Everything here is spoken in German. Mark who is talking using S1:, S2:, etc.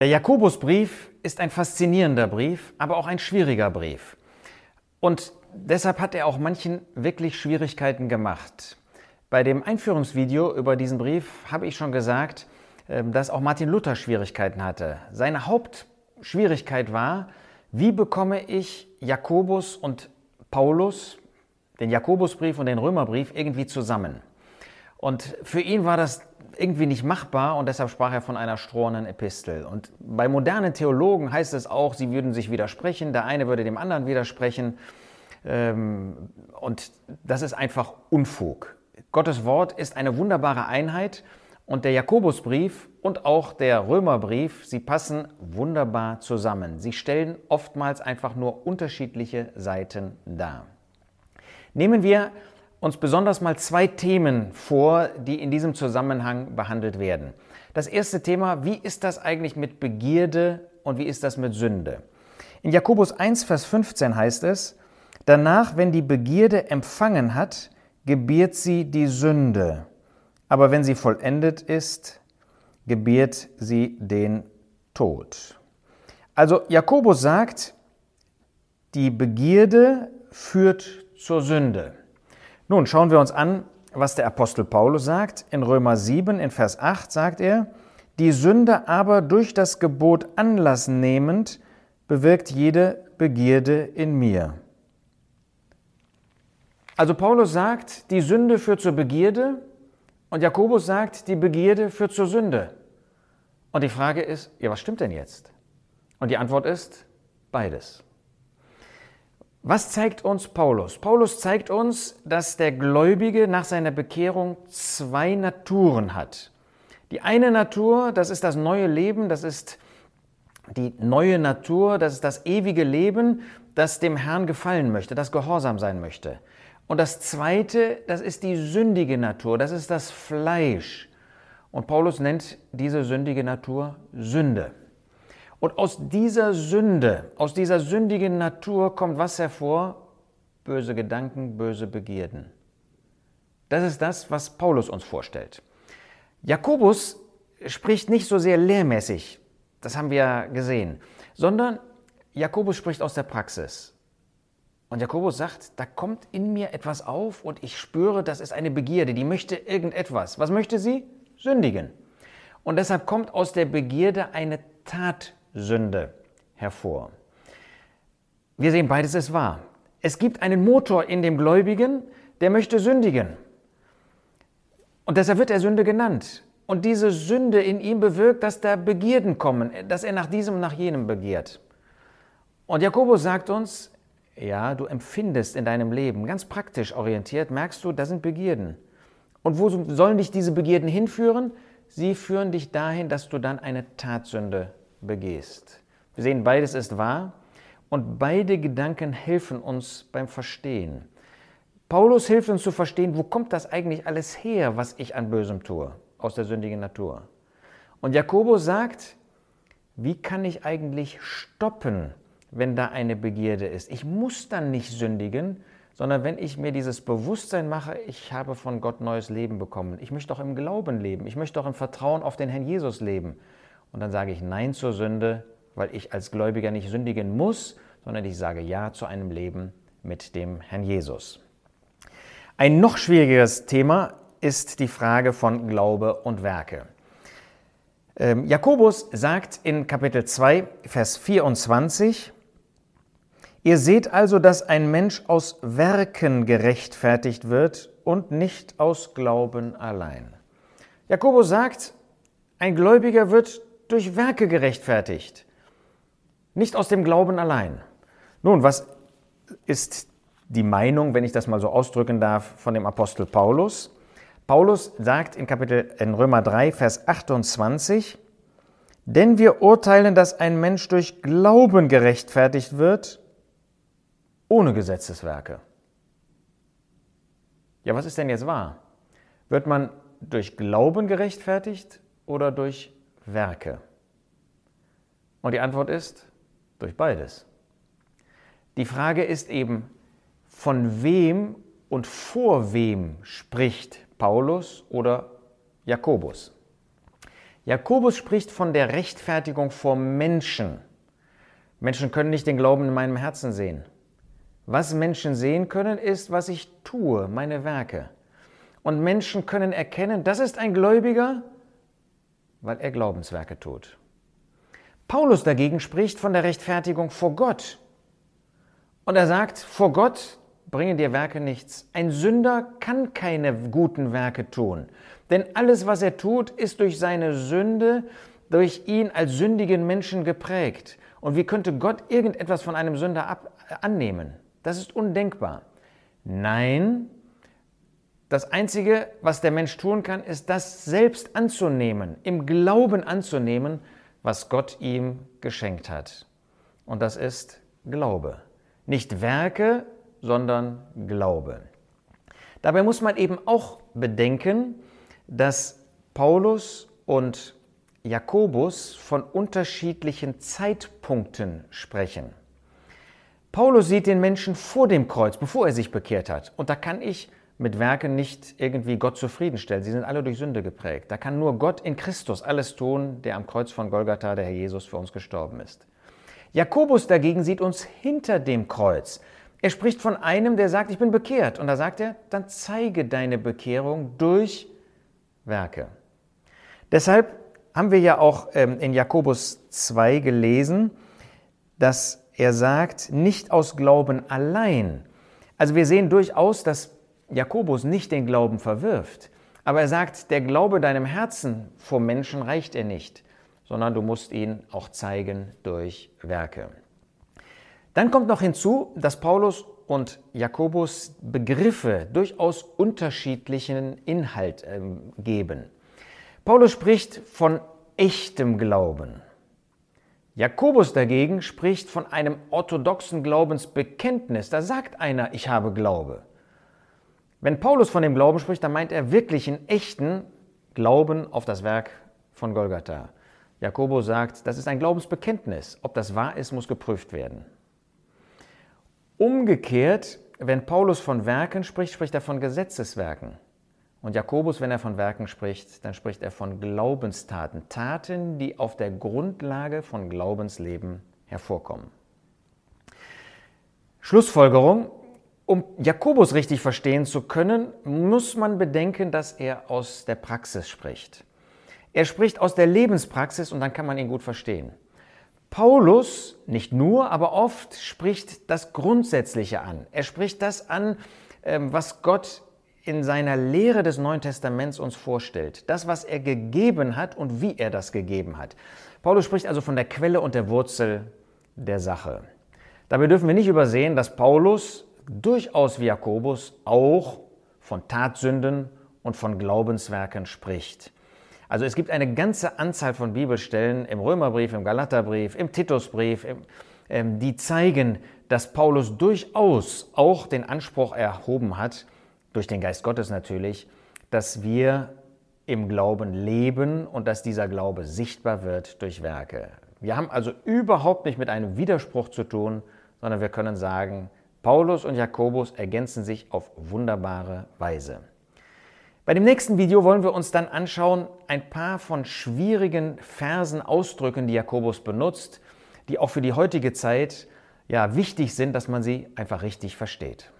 S1: Der Jakobusbrief ist ein faszinierender Brief, aber auch ein schwieriger Brief. Und deshalb hat er auch manchen wirklich Schwierigkeiten gemacht. Bei dem Einführungsvideo über diesen Brief habe ich schon gesagt, ähm, dass auch Martin Luther Schwierigkeiten hatte. Seine Hauptschwierigkeit war, wie bekomme ich Jakobus und Paulus, den Jakobusbrief und den Römerbrief irgendwie zusammen? Und für ihn war das irgendwie nicht machbar und deshalb sprach er von einer strohenden Epistel. Und bei modernen Theologen heißt es auch, sie würden sich widersprechen, der eine würde dem anderen widersprechen. Ähm, und das ist einfach Unfug. Gottes Wort ist eine wunderbare Einheit und der Jakobusbrief und auch der Römerbrief, sie passen wunderbar zusammen. Sie stellen oftmals einfach nur unterschiedliche Seiten dar. Nehmen wir uns besonders mal zwei Themen vor, die in diesem Zusammenhang behandelt werden. Das erste Thema, wie ist das eigentlich mit Begierde und wie ist das mit Sünde? In Jakobus 1, Vers 15 heißt es, danach, wenn die Begierde empfangen hat, gebiert sie die Sünde, aber wenn sie vollendet ist, gebiert sie den Tod. Also Jakobus sagt, die Begierde führt zur Sünde. Nun schauen wir uns an, was der Apostel Paulus sagt. In Römer 7, in Vers 8 sagt er, die Sünde aber durch das Gebot Anlass nehmend bewirkt jede Begierde in mir. Also Paulus sagt, die Sünde führt zur Begierde und Jakobus sagt, die Begierde führt zur Sünde. Und die Frage ist, ja, was stimmt denn jetzt? Und die Antwort ist beides. Was zeigt uns Paulus? Paulus zeigt uns, dass der Gläubige nach seiner Bekehrung zwei Naturen hat. Die eine Natur, das ist das neue Leben, das ist die neue Natur, das ist das ewige Leben, das dem Herrn gefallen möchte, das gehorsam sein möchte. Und das zweite, das ist die sündige Natur, das ist das Fleisch. Und Paulus nennt diese sündige Natur Sünde. Und aus dieser Sünde, aus dieser sündigen Natur kommt was hervor? Böse Gedanken, böse Begierden. Das ist das, was Paulus uns vorstellt. Jakobus spricht nicht so sehr lehrmäßig, das haben wir gesehen, sondern Jakobus spricht aus der Praxis. Und Jakobus sagt, da kommt in mir etwas auf und ich spüre, das ist eine Begierde, die möchte irgendetwas. Was möchte sie? Sündigen. Und deshalb kommt aus der Begierde eine Tat Sünde hervor. Wir sehen, beides ist wahr. Es gibt einen Motor in dem Gläubigen, der möchte sündigen. Und deshalb wird er Sünde genannt. Und diese Sünde in ihm bewirkt, dass da Begierden kommen, dass er nach diesem nach jenem begehrt. Und Jakobus sagt uns, ja, du empfindest in deinem Leben, ganz praktisch orientiert, merkst du, da sind Begierden. Und wo sollen dich diese Begierden hinführen? Sie führen dich dahin, dass du dann eine Tatsünde begehst. Wir sehen, beides ist wahr und beide Gedanken helfen uns beim Verstehen. Paulus hilft uns zu verstehen, wo kommt das eigentlich alles her, was ich an Bösem tue, aus der sündigen Natur. Und Jakobus sagt, wie kann ich eigentlich stoppen, wenn da eine Begierde ist? Ich muss dann nicht sündigen, sondern wenn ich mir dieses Bewusstsein mache, ich habe von Gott neues Leben bekommen, ich möchte auch im Glauben leben, ich möchte auch im Vertrauen auf den Herrn Jesus leben, und dann sage ich Nein zur Sünde, weil ich als Gläubiger nicht sündigen muss, sondern ich sage Ja zu einem Leben mit dem Herrn Jesus. Ein noch schwierigeres Thema ist die Frage von Glaube und Werke. Ähm, Jakobus sagt in Kapitel 2, Vers 24, Ihr seht also, dass ein Mensch aus Werken gerechtfertigt wird und nicht aus Glauben allein. Jakobus sagt, ein Gläubiger wird durch Werke gerechtfertigt, nicht aus dem Glauben allein. Nun, was ist die Meinung, wenn ich das mal so ausdrücken darf, von dem Apostel Paulus? Paulus sagt in Kapitel in Römer 3, Vers 28, denn wir urteilen, dass ein Mensch durch Glauben gerechtfertigt wird, ohne Gesetzeswerke. Ja, was ist denn jetzt wahr? Wird man durch Glauben gerechtfertigt oder durch Werke? Und die Antwort ist durch beides. Die Frage ist eben, von wem und vor wem spricht Paulus oder Jakobus? Jakobus spricht von der Rechtfertigung vor Menschen. Menschen können nicht den Glauben in meinem Herzen sehen. Was Menschen sehen können, ist, was ich tue, meine Werke. Und Menschen können erkennen, das ist ein Gläubiger, weil er Glaubenswerke tut. Paulus dagegen spricht von der Rechtfertigung vor Gott. Und er sagt, vor Gott bringen dir Werke nichts. Ein Sünder kann keine guten Werke tun. Denn alles, was er tut, ist durch seine Sünde, durch ihn als sündigen Menschen geprägt. Und wie könnte Gott irgendetwas von einem Sünder ab, annehmen? Das ist undenkbar. Nein, das Einzige, was der Mensch tun kann, ist das selbst anzunehmen, im Glauben anzunehmen, was Gott ihm geschenkt hat. Und das ist Glaube. Nicht Werke, sondern Glaube. Dabei muss man eben auch bedenken, dass Paulus und Jakobus von unterschiedlichen Zeitpunkten sprechen. Paulus sieht den Menschen vor dem Kreuz, bevor er sich bekehrt hat. Und da kann ich mit Werken nicht irgendwie Gott zufriedenstellen. Sie sind alle durch Sünde geprägt. Da kann nur Gott in Christus alles tun, der am Kreuz von Golgatha, der Herr Jesus, für uns gestorben ist. Jakobus dagegen sieht uns hinter dem Kreuz. Er spricht von einem, der sagt, ich bin bekehrt. Und da sagt er, dann zeige deine Bekehrung durch Werke. Deshalb haben wir ja auch ähm, in Jakobus 2 gelesen, dass er sagt, nicht aus Glauben allein. Also wir sehen durchaus, dass Jakobus nicht den Glauben verwirft. Aber er sagt, der Glaube deinem Herzen vor Menschen reicht er nicht, sondern du musst ihn auch zeigen durch Werke. Dann kommt noch hinzu, dass Paulus und Jakobus Begriffe durchaus unterschiedlichen Inhalt äh, geben. Paulus spricht von echtem Glauben. Jakobus dagegen spricht von einem orthodoxen Glaubensbekenntnis. Da sagt einer, ich habe Glaube. Wenn Paulus von dem Glauben spricht, dann meint er wirklich einen echten Glauben auf das Werk von Golgatha. Jakobus sagt, das ist ein Glaubensbekenntnis. Ob das wahr ist, muss geprüft werden. Umgekehrt, wenn Paulus von Werken spricht, spricht er von Gesetzeswerken. Und Jakobus, wenn er von Werken spricht, dann spricht er von Glaubenstaten, Taten, die auf der Grundlage von Glaubensleben hervorkommen. Schlussfolgerung, um Jakobus richtig verstehen zu können, muss man bedenken, dass er aus der Praxis spricht. Er spricht aus der Lebenspraxis und dann kann man ihn gut verstehen. Paulus, nicht nur, aber oft spricht das Grundsätzliche an. Er spricht das an, ähm, was Gott in seiner Lehre des Neuen Testaments uns vorstellt. Das, was er gegeben hat und wie er das gegeben hat. Paulus spricht also von der Quelle und der Wurzel der Sache. Dabei dürfen wir nicht übersehen, dass Paulus durchaus wie Jakobus auch von Tatsünden und von Glaubenswerken spricht. Also es gibt eine ganze Anzahl von Bibelstellen im Römerbrief, im Galaterbrief, im Titusbrief, ähm, die zeigen, dass Paulus durchaus auch den Anspruch erhoben hat, durch den Geist Gottes natürlich, dass wir im Glauben leben und dass dieser Glaube sichtbar wird durch Werke. Wir haben also überhaupt nicht mit einem Widerspruch zu tun, sondern wir können sagen, Paulus und Jakobus ergänzen sich auf wunderbare Weise. Bei dem nächsten Video wollen wir uns dann anschauen ein paar von schwierigen Versen, Ausdrücken, die Jakobus benutzt, die auch für die heutige Zeit ja wichtig sind, dass man sie einfach richtig versteht.